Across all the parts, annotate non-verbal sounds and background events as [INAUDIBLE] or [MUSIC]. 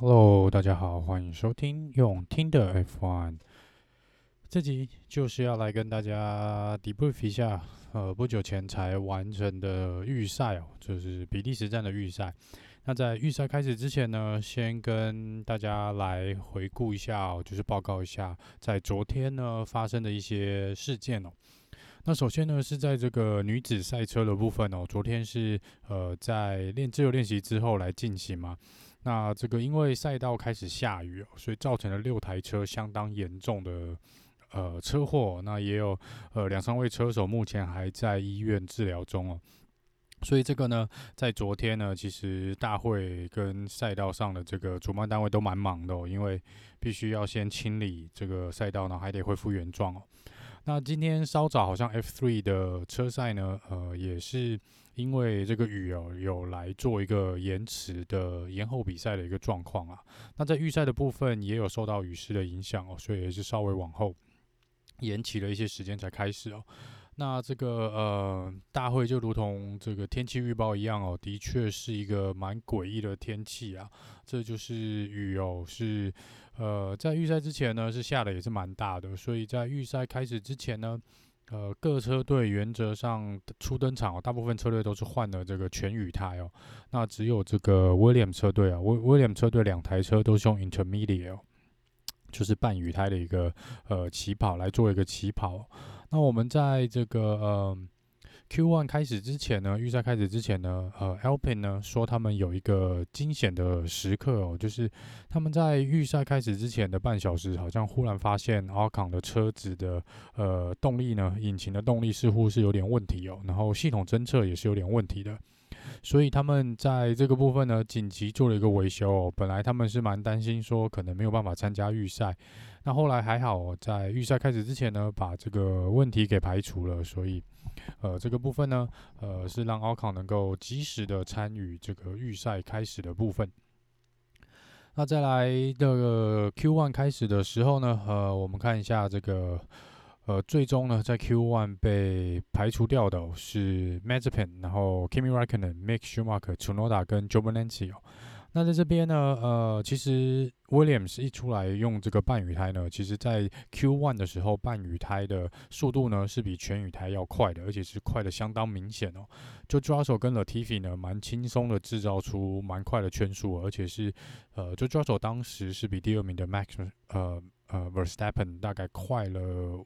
Hello，大家好，欢迎收听用听的 F1。这集就是要来跟大家 debrief 一下，呃，不久前才完成的预赛哦，就是比利时站的预赛。那在预赛开始之前呢，先跟大家来回顾一下哦，就是报告一下在昨天呢发生的一些事件哦。那首先呢，是在这个女子赛车的部分哦，昨天是呃在练自由练习之后来进行嘛。那这个因为赛道开始下雨，所以造成了六台车相当严重的呃车祸。那也有呃两三位车手目前还在医院治疗中哦。所以这个呢，在昨天呢，其实大会跟赛道上的这个主办单位都蛮忙的哦，因为必须要先清理这个赛道呢，还得恢复原状哦。那今天稍早好像 F3 的车赛呢，呃，也是因为这个雨哦，有来做一个延迟的延后比赛的一个状况啊。那在预赛的部分也有受到雨势的影响哦，所以也是稍微往后延期了一些时间才开始哦。那这个呃大会就如同这个天气预报一样哦，的确是一个蛮诡异的天气啊。这就是雨哦，是呃在预赛之前呢是下的也是蛮大的，所以在预赛开始之前呢，呃各车队原则上初登场哦，大部分车队都是换了这个全雨胎哦。那只有这个威廉车队啊，威威廉车队两台车都是用 Intermediate，就是半雨胎的一个呃起跑来做一个起跑。那我们在这个呃 Q1 开始之前呢，预赛开始之前呢，呃，Alpine 呢说他们有一个惊险的时刻哦，就是他们在预赛开始之前的半小时，好像忽然发现 Ocon 的车子的呃动力呢，引擎的动力似乎是有点问题哦，然后系统侦测也是有点问题的。所以他们在这个部分呢，紧急做了一个维修哦。本来他们是蛮担心说可能没有办法参加预赛，那后来还好，在预赛开始之前呢，把这个问题给排除了。所以，呃，这个部分呢，呃，是让奥康能够及时的参与这个预赛开始的部分。那再来的 Q1 开始的时候呢，呃，我们看一下这个。呃，最终呢，在 Q1 被排除掉的是 Mazepin，然后 Kimi r a c k o n e n、Mick Schumacher、Tsunoda 跟 Giovinazzi 哦。那在这边呢，呃，其实 Williams 一出来用这个半雨胎呢，其实在 Q1 的时候，半雨胎的速度呢是比全雨胎要快的，而且是快的相当明显哦。就 George Russell 跟 Latifi 呢，蛮轻松的制造出蛮快的圈数，而且是呃，就 George Russell 当时是比第二名的 Max 呃。呃，Verstappen 大概快了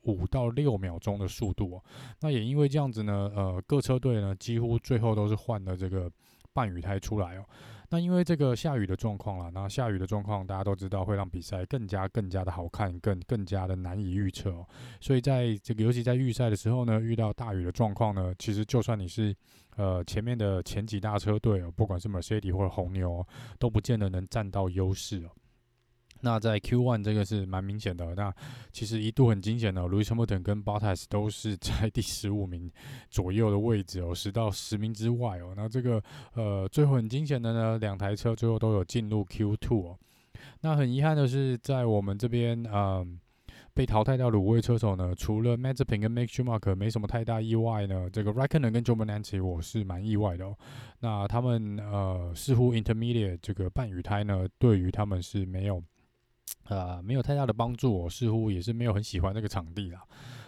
五到六秒钟的速度哦。那也因为这样子呢，呃，各车队呢几乎最后都是换了这个半雨胎出来哦。那因为这个下雨的状况啦，那下雨的状况大家都知道会让比赛更加更加的好看，更更加的难以预测哦。所以在这个尤其在预赛的时候呢，遇到大雨的状况呢，其实就算你是呃前面的前几大车队哦，不管是 Mercedes 或者红牛，哦都不见得能占到优势哦。那在 Q1 这个是蛮明显的，那其实一度很惊险的，Lewis Hamilton 跟 Bottas 都是在第十五名左右的位置哦，十到十名之外哦。那这个呃最后很惊险的呢，两台车最后都有进入 Q2 哦。那很遗憾的是，在我们这边呃被淘汰掉的五位车手呢，除了 Mazepin 跟 Mick Schumacher 没什么太大意外呢，这个 r e c k o n e r 跟 Giovinazzi 我是蛮意外的哦。那他们呃似乎 Intermediate 这个半雨胎呢，对于他们是没有。啊，没有太大的帮助，我似乎也是没有很喜欢这个场地啦。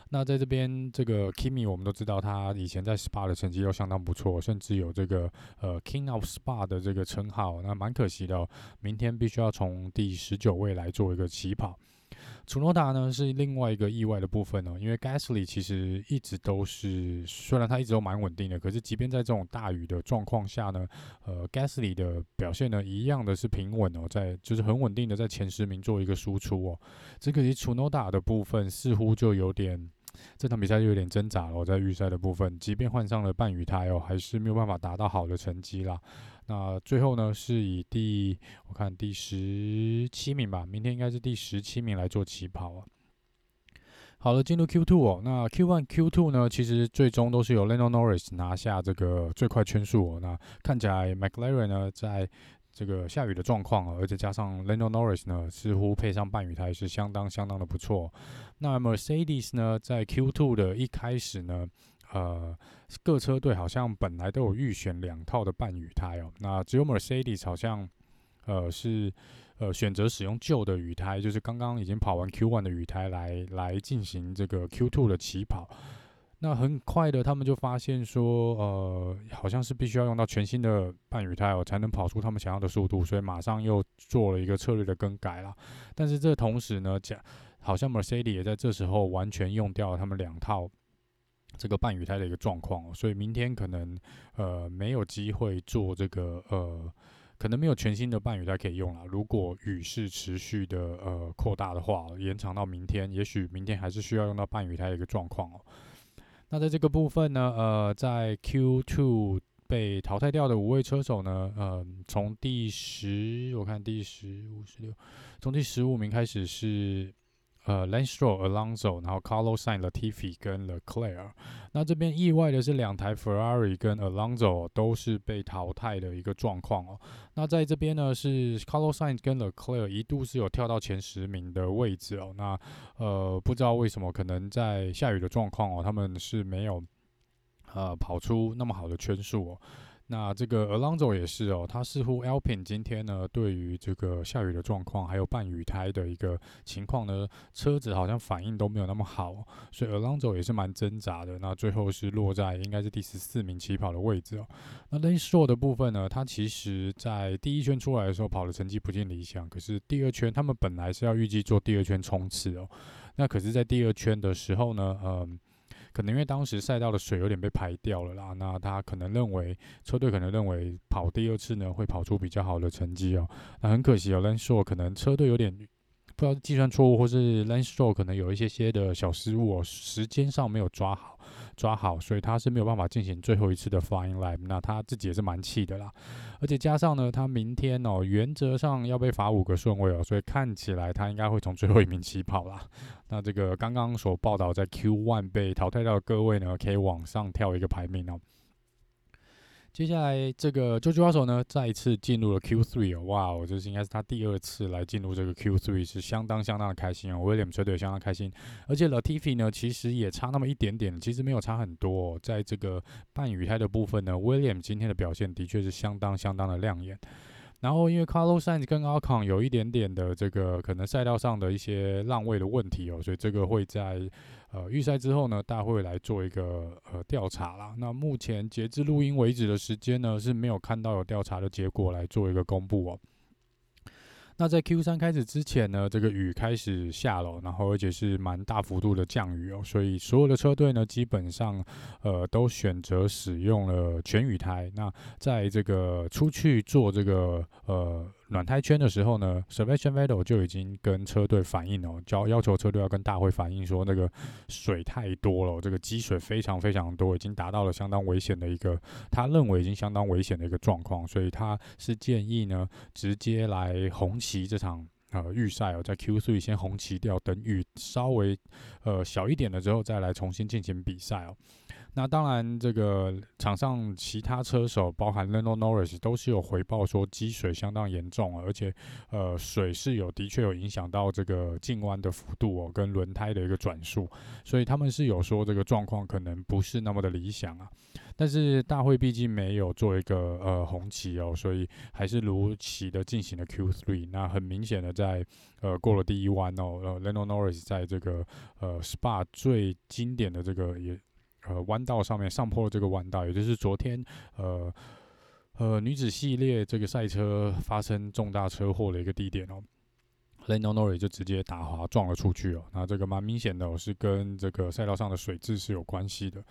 那在这边，这个 Kimi 我们都知道，他以前在 Spa 的成绩都相当不错，甚至有这个呃 King of Spa 的这个称号。那蛮可惜的哦，明天必须要从第十九位来做一个起跑。楚诺达呢是另外一个意外的部分哦，因为 Gasly 其实一直都是，虽然他一直都蛮稳定的，可是即便在这种大雨的状况下呢，呃，Gasly 的表现呢一样的是平稳哦，在就是很稳定的在前十名做一个输出哦。只可惜楚诺达的部分似乎就有点。这场比赛就有点挣扎了，在预赛的部分，即便换上了半雨胎哦，还是没有办法达到好的成绩啦。那最后呢，是以第我看第十七名吧，明天应该是第十七名来做起跑啊。好了，进入 Q2 哦，那 Q1、Q2 呢，其实最终都是由 Lando Norris 拿下这个最快圈数哦。那看起来 McLaren 呢，在这个下雨的状况啊，而且加上 Lando Norris 呢，似乎配上半雨胎是相当相当的不错。那 Mercedes 呢，在 Q2 的一开始呢，呃，各车队好像本来都有预选两套的半雨胎哦。那只有 Mercedes 好像，呃，是呃选择使用旧的雨胎，就是刚刚已经跑完 Q1 的雨胎来来进行这个 Q2 的起跑。那很快的，他们就发现说，呃，好像是必须要用到全新的半雨胎哦，才能跑出他们想要的速度，所以马上又做了一个策略的更改了。但是这同时呢，讲好像 Mercedes 也在这时候完全用掉了他们两套这个半雨胎的一个状况，所以明天可能呃没有机会做这个呃，可能没有全新的半雨胎可以用了。如果雨势持续的呃扩大的话，延长到明天，也许明天还是需要用到半雨胎的一个状况哦。那在这个部分呢，呃，在 Q2 被淘汰掉的五位车手呢，呃，从第十，我看第十五、十六，从第十五名开始是。呃，Lance Stroll、Alonso，然后 Carlos Sainz、Latifi 跟 Leclerc。那这边意外的是，两台 Ferrari 跟 Alonso 都是被淘汰的一个状况哦。那在这边呢，是 Carlos Sainz 跟 Leclerc 一度是有跳到前十名的位置哦。那呃，不知道为什么，可能在下雨的状况哦，他们是没有呃跑出那么好的圈数哦。那这个 Alonso 也是哦，他似乎 Alpine 今天呢，对于这个下雨的状况，还有半雨胎的一个情况呢，车子好像反应都没有那么好，所以 Alonso 也是蛮挣扎的。那最后是落在应该是第十四名起跑的位置哦。那 Lance Stroll 的部分呢，他其实在第一圈出来的时候跑的成绩不尽理想，可是第二圈他们本来是要预计做第二圈冲刺哦，那可是在第二圈的时候呢，嗯。可能因为当时赛道的水有点被排掉了啦，那他可能认为车队可能认为跑第二次呢会跑出比较好的成绩哦，那很可惜哦，Lenso 可能车队有点不知道计算错误，或是 Lenso 可能有一些些的小失误哦，时间上没有抓好。抓好，所以他是没有办法进行最后一次的 flying lap，那他自己也是蛮气的啦。而且加上呢，他明天哦，原则上要被罚五个顺位哦，所以看起来他应该会从最后一名起跑啦。[LAUGHS] 那这个刚刚所报道在 Q one 被淘汰掉的各位呢，可以往上跳一个排名哦。接下来，这个啾啾拉手呢，再一次进入了 Q3 哦，哇哦，这是应该是他第二次来进入这个 Q3，是相当相当的开心哦。Williams 车队也相当开心，而且 Latifi 呢，其实也差那么一点点，其实没有差很多。在这个半雨胎的部分呢，William 今天的表现的确是相当相当的亮眼。然后，因为 Carlos Sainz 跟 Ocon 有一点点的这个可能赛道上的一些让位的问题哦，所以这个会在呃预赛之后呢，大会来做一个呃调查啦。那目前截至录音为止的时间呢，是没有看到有调查的结果来做一个公布哦。那在 Q 三开始之前呢，这个雨开始下了，然后而且是蛮大幅度的降雨哦，所以所有的车队呢，基本上呃都选择使用了全雨胎。那在这个出去做这个呃。暖胎圈的时候呢，Sebastian Vettel 就已经跟车队反映了，要要求车队要跟大会反映说，那个水太多了，这个积水非常非常多，已经达到了相当危险的一个，他认为已经相当危险的一个状况，所以他是建议呢，直接来红旗这场呃预赛哦，在 Q3 先红旗掉，等雨稍微呃小一点了之后再来重新进行比赛哦。那当然，这个场上其他车手，包含 Lando Norris，都是有回报说积水相当严重，而且呃水是有的确有影响到这个进弯的幅度哦，跟轮胎的一个转速，所以他们是有说这个状况可能不是那么的理想啊。但是大会毕竟没有做一个呃红旗哦，所以还是如期的进行了 Q3。那很明显的在呃过了第一弯哦，呃 Lando Norris 在这个呃 Spa 最经典的这个也。呃，弯道上面上坡的这个弯道，也就是昨天呃呃女子系列这个赛车发生重大车祸的一个地点哦，Lenonori 就直接打滑撞了出去哦，那这个蛮明显的，哦，是跟这个赛道上的水质是有关系的。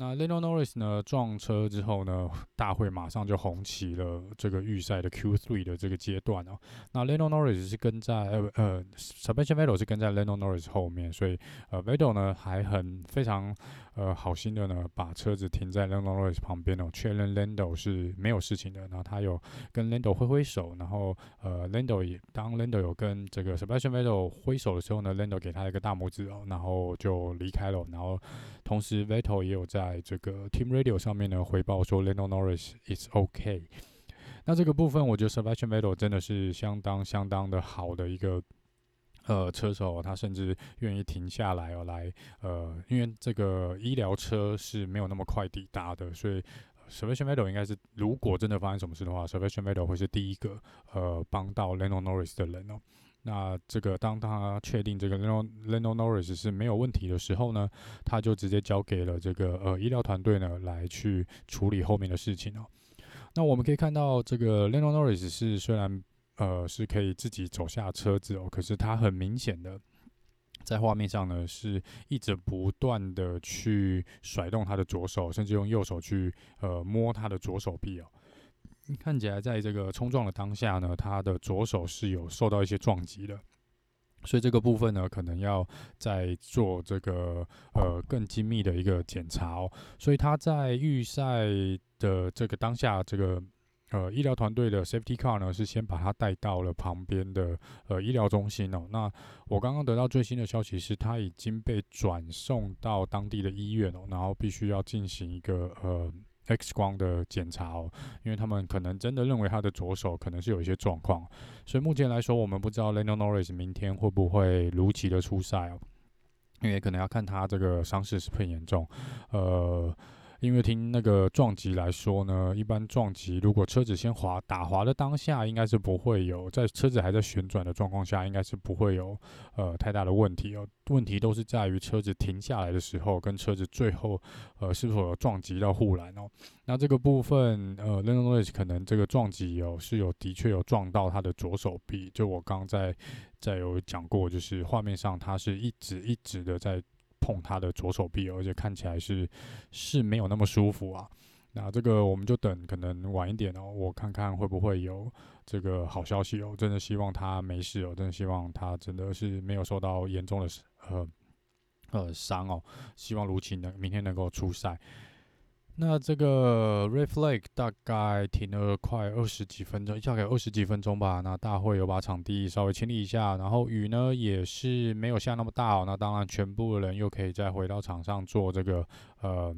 那 Lando Norris 呢撞车之后呢，大会马上就红旗了这个预赛的 Q3 的这个阶段哦。那 Lando Norris 是跟在呃呃 Sebastian Vettel 是跟在 Lando Norris 后面，所以呃 Vettel 呢还很非常呃好心的呢把车子停在 Lando Norris 旁边哦，确认 Lando 是没有事情的。然后他有跟 Lando 挥挥手，然后呃 Lando 也当 Lando 有跟这个 Sebastian Vettel 挥手的时候呢，Lando 给他一个大拇指哦，然后就离开了。然后同时 Vettel 也有在这个 Team Radio 上面呢，回报说 Lando Norris is OK。那这个部分，我觉得 Sebastian Vettel 真的是相当相当的好的一个呃车手，他甚至愿意停下来哦，来呃，因为这个医疗车是没有那么快抵达的，所以 Sebastian Vettel 应该是，如果真的发生什么事的话，Sebastian Vettel 会是第一个呃帮到 Lando Norris 的人哦。那这个当他确定这个 Lando Lando Norris 是没有问题的时候呢，他就直接交给了这个呃医疗团队呢来去处理后面的事情哦。那我们可以看到，这个 Lando Norris 是虽然呃是可以自己走下车子哦，可是他很明显的在画面上呢是一直不断的去甩动他的左手，甚至用右手去呃摸他的左手臂哦。看起来，在这个冲撞的当下呢，他的左手是有受到一些撞击的，所以这个部分呢，可能要再做这个呃更精密的一个检查哦。所以他在预赛的这个当下，这个呃医疗团队的 safety car 呢，是先把他带到了旁边的呃医疗中心哦。那我刚刚得到最新的消息是，他已经被转送到当地的医院哦，然后必须要进行一个呃。X 光的检查哦，因为他们可能真的认为他的左手可能是有一些状况，所以目前来说，我们不知道 Lando Norris 明天会不会如期的出赛哦，因为可能要看他这个伤势是不是很严重，呃。因为听那个撞击来说呢，一般撞击如果车子先滑打滑的当下，应该是不会有在车子还在旋转的状况下，应该是不会有呃太大的问题哦。问题都是在于车子停下来的时候，跟车子最后呃是否有撞击到护栏哦。那这个部分呃，Lando Norris 可能这个撞击有是有的确有撞到他的左手臂，就我刚在在有讲过，就是画面上他是一直一直的在。碰他的左手臂，而且看起来是是没有那么舒服啊。那这个我们就等可能晚一点哦，我看看会不会有这个好消息哦。真的希望他没事哦，真的希望他真的是没有受到严重的呃呃伤哦。希望卢琴能明天能够出赛。那这个 Red Flag 大概停了快二十几分钟，大概二十几分钟吧。那大会有把场地稍微清理一下，然后雨呢也是没有下那么大哦。那当然，全部的人又可以再回到场上做这个呃。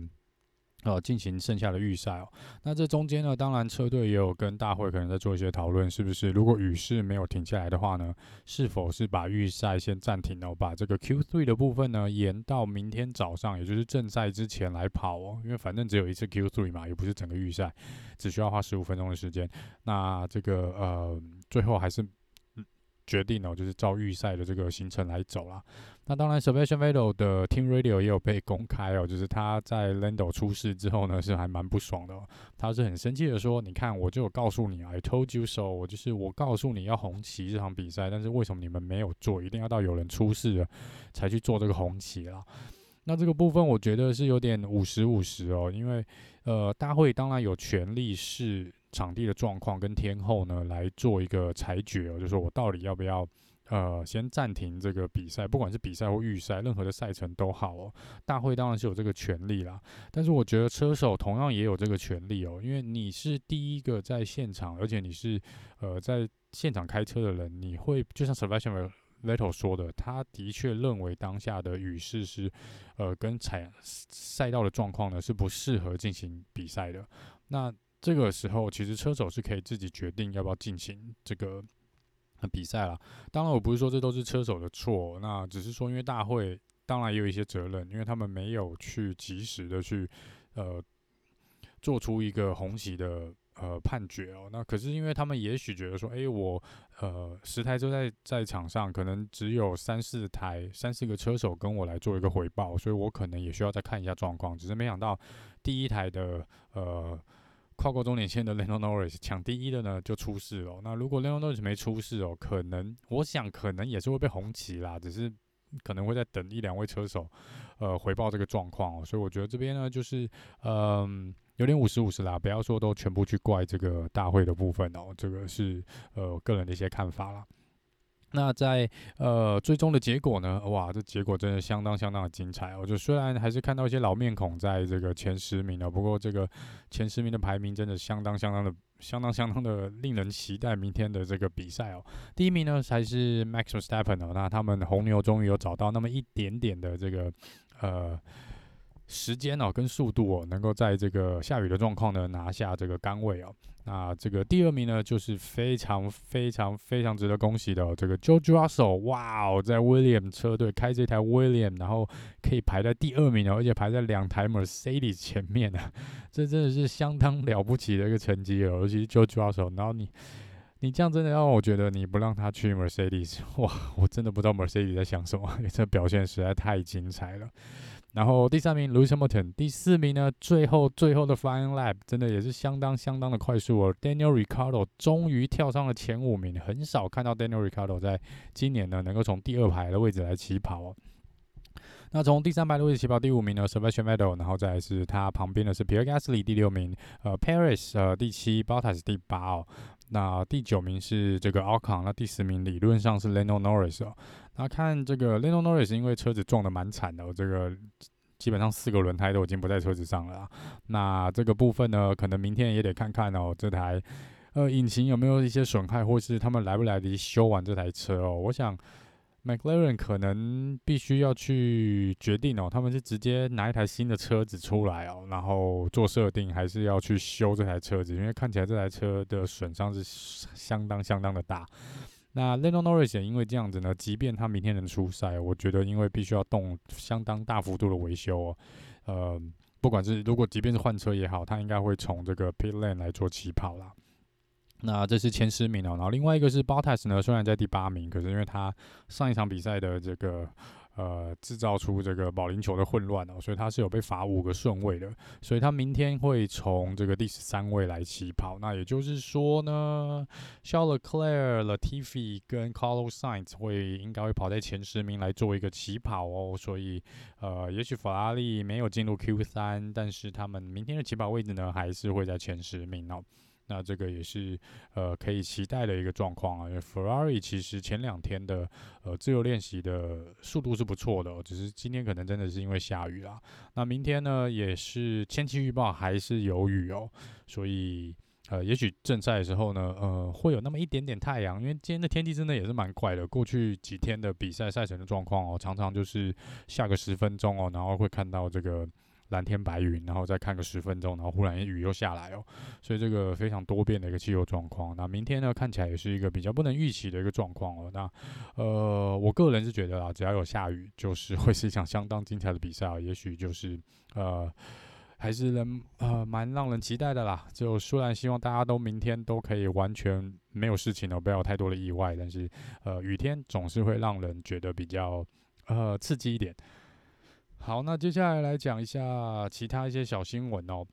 呃，进行剩下的预赛哦。那这中间呢，当然车队也有跟大会可能在做一些讨论，是不是如果雨势没有停下来的话呢，是否是把预赛先暂停哦，把这个 Q3 的部分呢延到明天早上，也就是正赛之前来跑哦。因为反正只有一次 Q3 嘛，也不是整个预赛，只需要花十五分钟的时间。那这个呃，最后还是。决定哦，就是照预赛的这个行程来走啦。那当然，Sebastian Vettel 的 Team Radio 也有被公开哦，就是他在 Lando 出事之后呢，是还蛮不爽的。他是很生气的说：“你看，我就有告诉你，I told you so，我就是我告诉你要红旗这场比赛，但是为什么你们没有做？一定要到有人出事了才去做这个红旗啦？”那这个部分我觉得是有点五十五十哦，因为呃，大会当然有权利是。场地的状况跟天候呢，来做一个裁决哦，就是说我到底要不要呃先暂停这个比赛，不管是比赛或预赛，任何的赛程都好哦。大会当然是有这个权利啦，但是我觉得车手同样也有这个权利哦，因为你是第一个在现场，而且你是呃在现场开车的人，你会就像 Sebastian Vettel 说的，他的确认为当下的雨势是呃跟赛赛道的状况呢是不适合进行比赛的，那。这个时候，其实车手是可以自己决定要不要进行这个比赛了。当然，我不是说这都是车手的错，那只是说，因为大会当然也有一些责任，因为他们没有去及时的去呃做出一个红旗的呃判决哦。那可是因为他们也许觉得说，诶，我呃十台车在在场上，可能只有三四台、三四个车手跟我来做一个回报，所以我可能也需要再看一下状况。只是没想到第一台的呃。跨过终点线的 Lando Norris 抢第一的呢，就出事了。那如果 Lando Norris 没出事哦，可能我想可能也是会被红旗啦，只是可能会在等一两位车手，呃，回报这个状况。所以我觉得这边呢，就是嗯，有点五十五十啦，不要说都全部去怪这个大会的部分哦，这个是呃个人的一些看法了。那在呃最终的结果呢？哇，这结果真的相当相当的精彩哦！就虽然还是看到一些老面孔在这个前十名了，不过这个前十名的排名真的相当相当的相当相当的令人期待明天的这个比赛哦。第一名呢才是 Max Verstappen 哦，那他们红牛终于有找到那么一点点的这个呃时间哦，跟速度哦，能够在这个下雨的状况呢拿下这个杆位哦。那这个第二名呢，就是非常非常非常值得恭喜的哦，这个 George Russell，哇哦，在 William 车队开这台 William，然后可以排在第二名哦，而且排在两台 Mercedes 前面啊，这真的是相当了不起的一个成绩哦，尤其是 George Russell，然后你你这样真的让我觉得你不让他去 Mercedes，哇，我真的不知道 Mercedes 在想什么，因 [LAUGHS] 为这表现实在太精彩了。然后第三名 Lewis Hamilton，第四名呢，最后最后的 Final Lap 真的也是相当相当的快速哦。Daniel r i c a r d o 终于跳上了前五名，很少看到 Daniel r i c a r d o 在今年呢能够从第二排的位置来起跑哦。那从第三排的位置起跑，第五名呢 Sebastian Vettel，然后再是他旁边的是 Pierre Gasly 第六名，呃 Perez 呃第七，Bottas 第八哦。那第九名是这个奥康那第十名理论上是 l e n o Norris 哦。那看这个 l e n o Norris，因为车子撞得蛮惨的，这个基本上四个轮胎都已经不在车子上了。那这个部分呢，可能明天也得看看哦，这台呃引擎有没有一些损害，或是他们来不来得及修完这台车哦。我想。McLaren 可能必须要去决定哦，他们是直接拿一台新的车子出来哦，然后做设定，还是要去修这台车子？因为看起来这台车的损伤是相当相当的大。那 Lando Norris 也因为这样子呢，即便他明天能出赛，我觉得因为必须要动相当大幅度的维修哦，呃，不管是如果即便是换车也好，他应该会从这个 Pit Lane 来做起跑啦。那这是前十名哦，然后另外一个是 Bottas 呢，虽然在第八名，可是因为他上一场比赛的这个呃制造出这个保龄球的混乱哦，所以他是有被罚五个顺位的，所以他明天会从这个第十三位来起跑。那也就是说呢，Charles Leclerc、Latifi 跟 Carlos Sainz 会应该会跑在前十名来做一个起跑哦，所以呃，也许法拉利没有进入 Q 三，但是他们明天的起跑位置呢，还是会在前十名哦。那这个也是呃可以期待的一个状况啊，因为 Ferrari 其实前两天的呃自由练习的速度是不错的，只是今天可能真的是因为下雨啦。那明天呢也是天气预报还是有雨哦，所以呃也许正赛的时候呢呃会有那么一点点太阳，因为今天的天气真的也是蛮怪的。过去几天的比赛赛程的状况哦，常常就是下个十分钟哦，然后会看到这个。蓝天白云，然后再看个十分钟，然后忽然雨又下来哦，所以这个非常多变的一个气候状况。那明天呢，看起来也是一个比较不能预期的一个状况哦。那呃，我个人是觉得啊，只要有下雨，就是会是一场相当精彩的比赛啊。也许就是呃，还是能呃蛮让人期待的啦。就虽然希望大家都明天都可以完全没有事情哦，不要有太多的意外，但是呃，雨天总是会让人觉得比较呃刺激一点。好，那接下来来讲一下其他一些小新闻哦。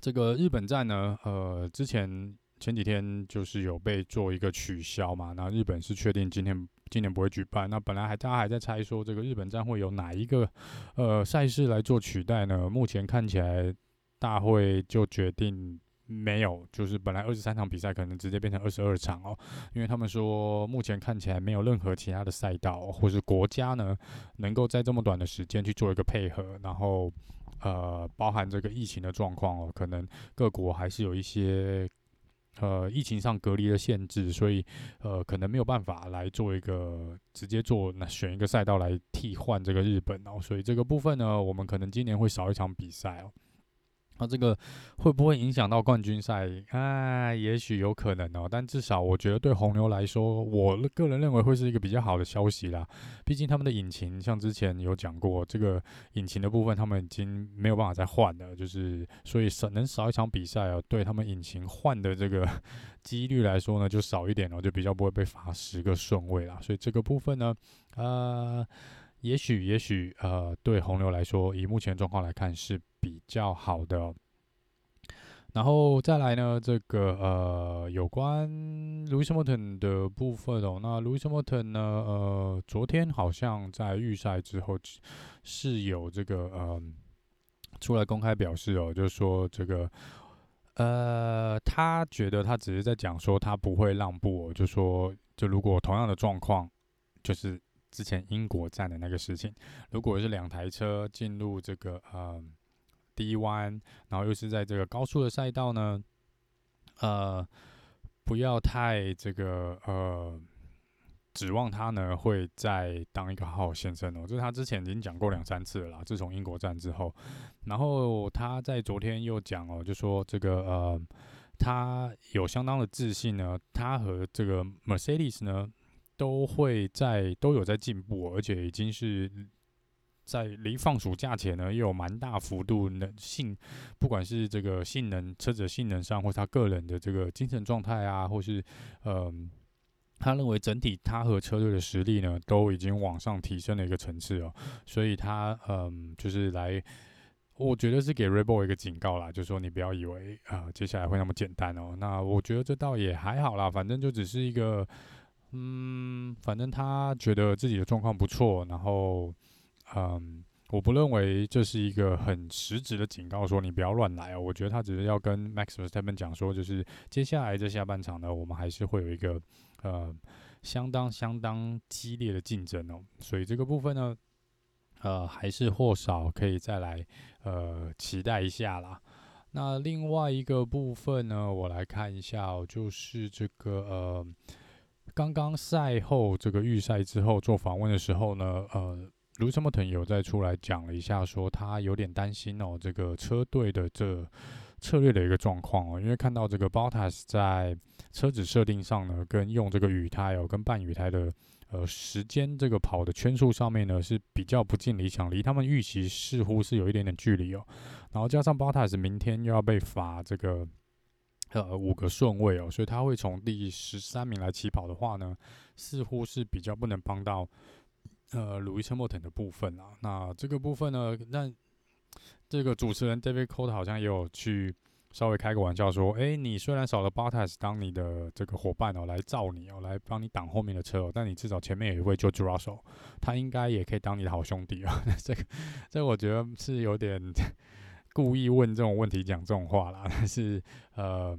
这个日本站呢，呃，之前前几天就是有被做一个取消嘛。那日本是确定今天今年不会举办。那本来还大家还在猜说，这个日本站会有哪一个呃赛事来做取代呢？目前看起来大会就决定。没有，就是本来二十三场比赛可能直接变成二十二场哦，因为他们说目前看起来没有任何其他的赛道或是国家呢，能够在这么短的时间去做一个配合，然后呃，包含这个疫情的状况哦，可能各国还是有一些呃疫情上隔离的限制，所以呃可能没有办法来做一个直接做那选一个赛道来替换这个日本哦，所以这个部分呢，我们可能今年会少一场比赛哦。那这个会不会影响到冠军赛？啊，也许有可能哦。但至少我觉得对红牛来说，我个人认为会是一个比较好的消息啦。毕竟他们的引擎，像之前有讲过，这个引擎的部分他们已经没有办法再换了，就是所以少能少一场比赛哦，对他们引擎换的这个几率来说呢，就少一点哦，就比较不会被罚十个顺位啦。所以这个部分呢，呃。也许，也许，呃，对红牛来说，以目前状况来看是比较好的。然后再来呢，这个呃，有关 Lewis Hamilton 的部分哦。那 Lewis Hamilton 呢，呃，昨天好像在预赛之后是有这个呃出来公开表示哦，就是说这个呃，他觉得他只是在讲说他不会让步，就说就如果同样的状况就是。之前英国站的那个事情，如果是两台车进入这个呃低弯，然后又是在这个高速的赛道呢，呃，不要太这个呃指望他呢会再当一个好先生哦，就是他之前已经讲过两三次了啦。自从英国站之后，然后他在昨天又讲哦，就说这个呃，他有相当的自信呢，他和这个 Mercedes 呢都会在都有在进步，而且已经是。在离放暑假前呢，又有蛮大幅度的性，不管是这个性能、车子性能上，或是他个人的这个精神状态啊，或是呃，他认为整体他和车队的实力呢，都已经往上提升了一个层次哦。所以他嗯、就是来，我觉得是给 Reebol 一个警告啦，就是说你不要以为啊、接下来会那么简单哦。那我觉得这倒也还好啦，反正就只是一个，嗯，反正他觉得自己的状况不错，然后。嗯，我不认为这是一个很实质的警告，说你不要乱来哦。我觉得他只是要跟 Max Verstappen 讲说，就是接下来这下半场呢，我们还是会有一个呃相当相当激烈的竞争哦。所以这个部分呢，呃，还是或少可以再来呃期待一下啦。那另外一个部分呢，我来看一下哦，就是这个呃，刚刚赛后这个预赛之后做访问的时候呢，呃。Lewis Hamilton 有再出来讲了一下，说他有点担心哦，这个车队的这策略的一个状况哦，因为看到这个 Bottas 在车子设定上呢，跟用这个雨胎哦，跟半雨胎的呃时间这个跑的圈数上面呢是比较不尽理想，离他们预期似乎是有一点点距离哦。然后加上 Bottas 明天又要被罚这个呃五个顺位哦，所以他会从第十三名来起跑的话呢，似乎是比较不能帮到。呃，路易斯·莫腾的部分啊，那这个部分呢，那这个主持人 David c o t e 好像也有去稍微开个玩笑说，诶、你虽然少了 Bottas 当你的这个伙伴哦，来罩你哦，来帮你挡后面的车哦，但你至少前面有一位 George Russell，他应该也可以当你的好兄弟啊。[LAUGHS] 这个，这我觉得是有点故意问这种问题，讲这种话啦，[LAUGHS] 但是呃。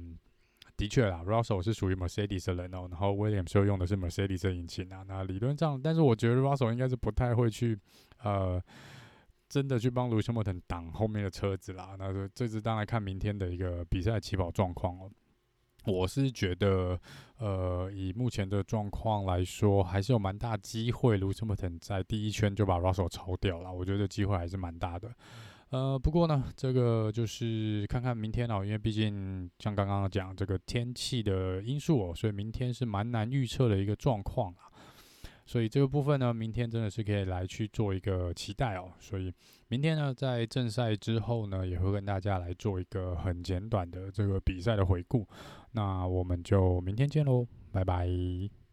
的确啦，Russell 是属于 Mercedes 的人哦，然后 Williams 又用的是 Mercedes 的引擎啊。那理论上，但是我觉得 Russell 应该是不太会去呃，真的去帮 Lewis Hamilton 挡后面的车子啦。那这这次当然看明天的一个比赛起跑状况哦。我是觉得，呃，以目前的状况来说，还是有蛮大机会 Lewis Hamilton 在第一圈就把 Russell 超掉了。我觉得机会还是蛮大的。呃，不过呢，这个就是看看明天哦，因为毕竟像刚刚讲这个天气的因素哦，所以明天是蛮难预测的一个状况啊。所以这个部分呢，明天真的是可以来去做一个期待哦。所以明天呢，在正赛之后呢，也会跟大家来做一个很简短的这个比赛的回顾。那我们就明天见喽，拜拜。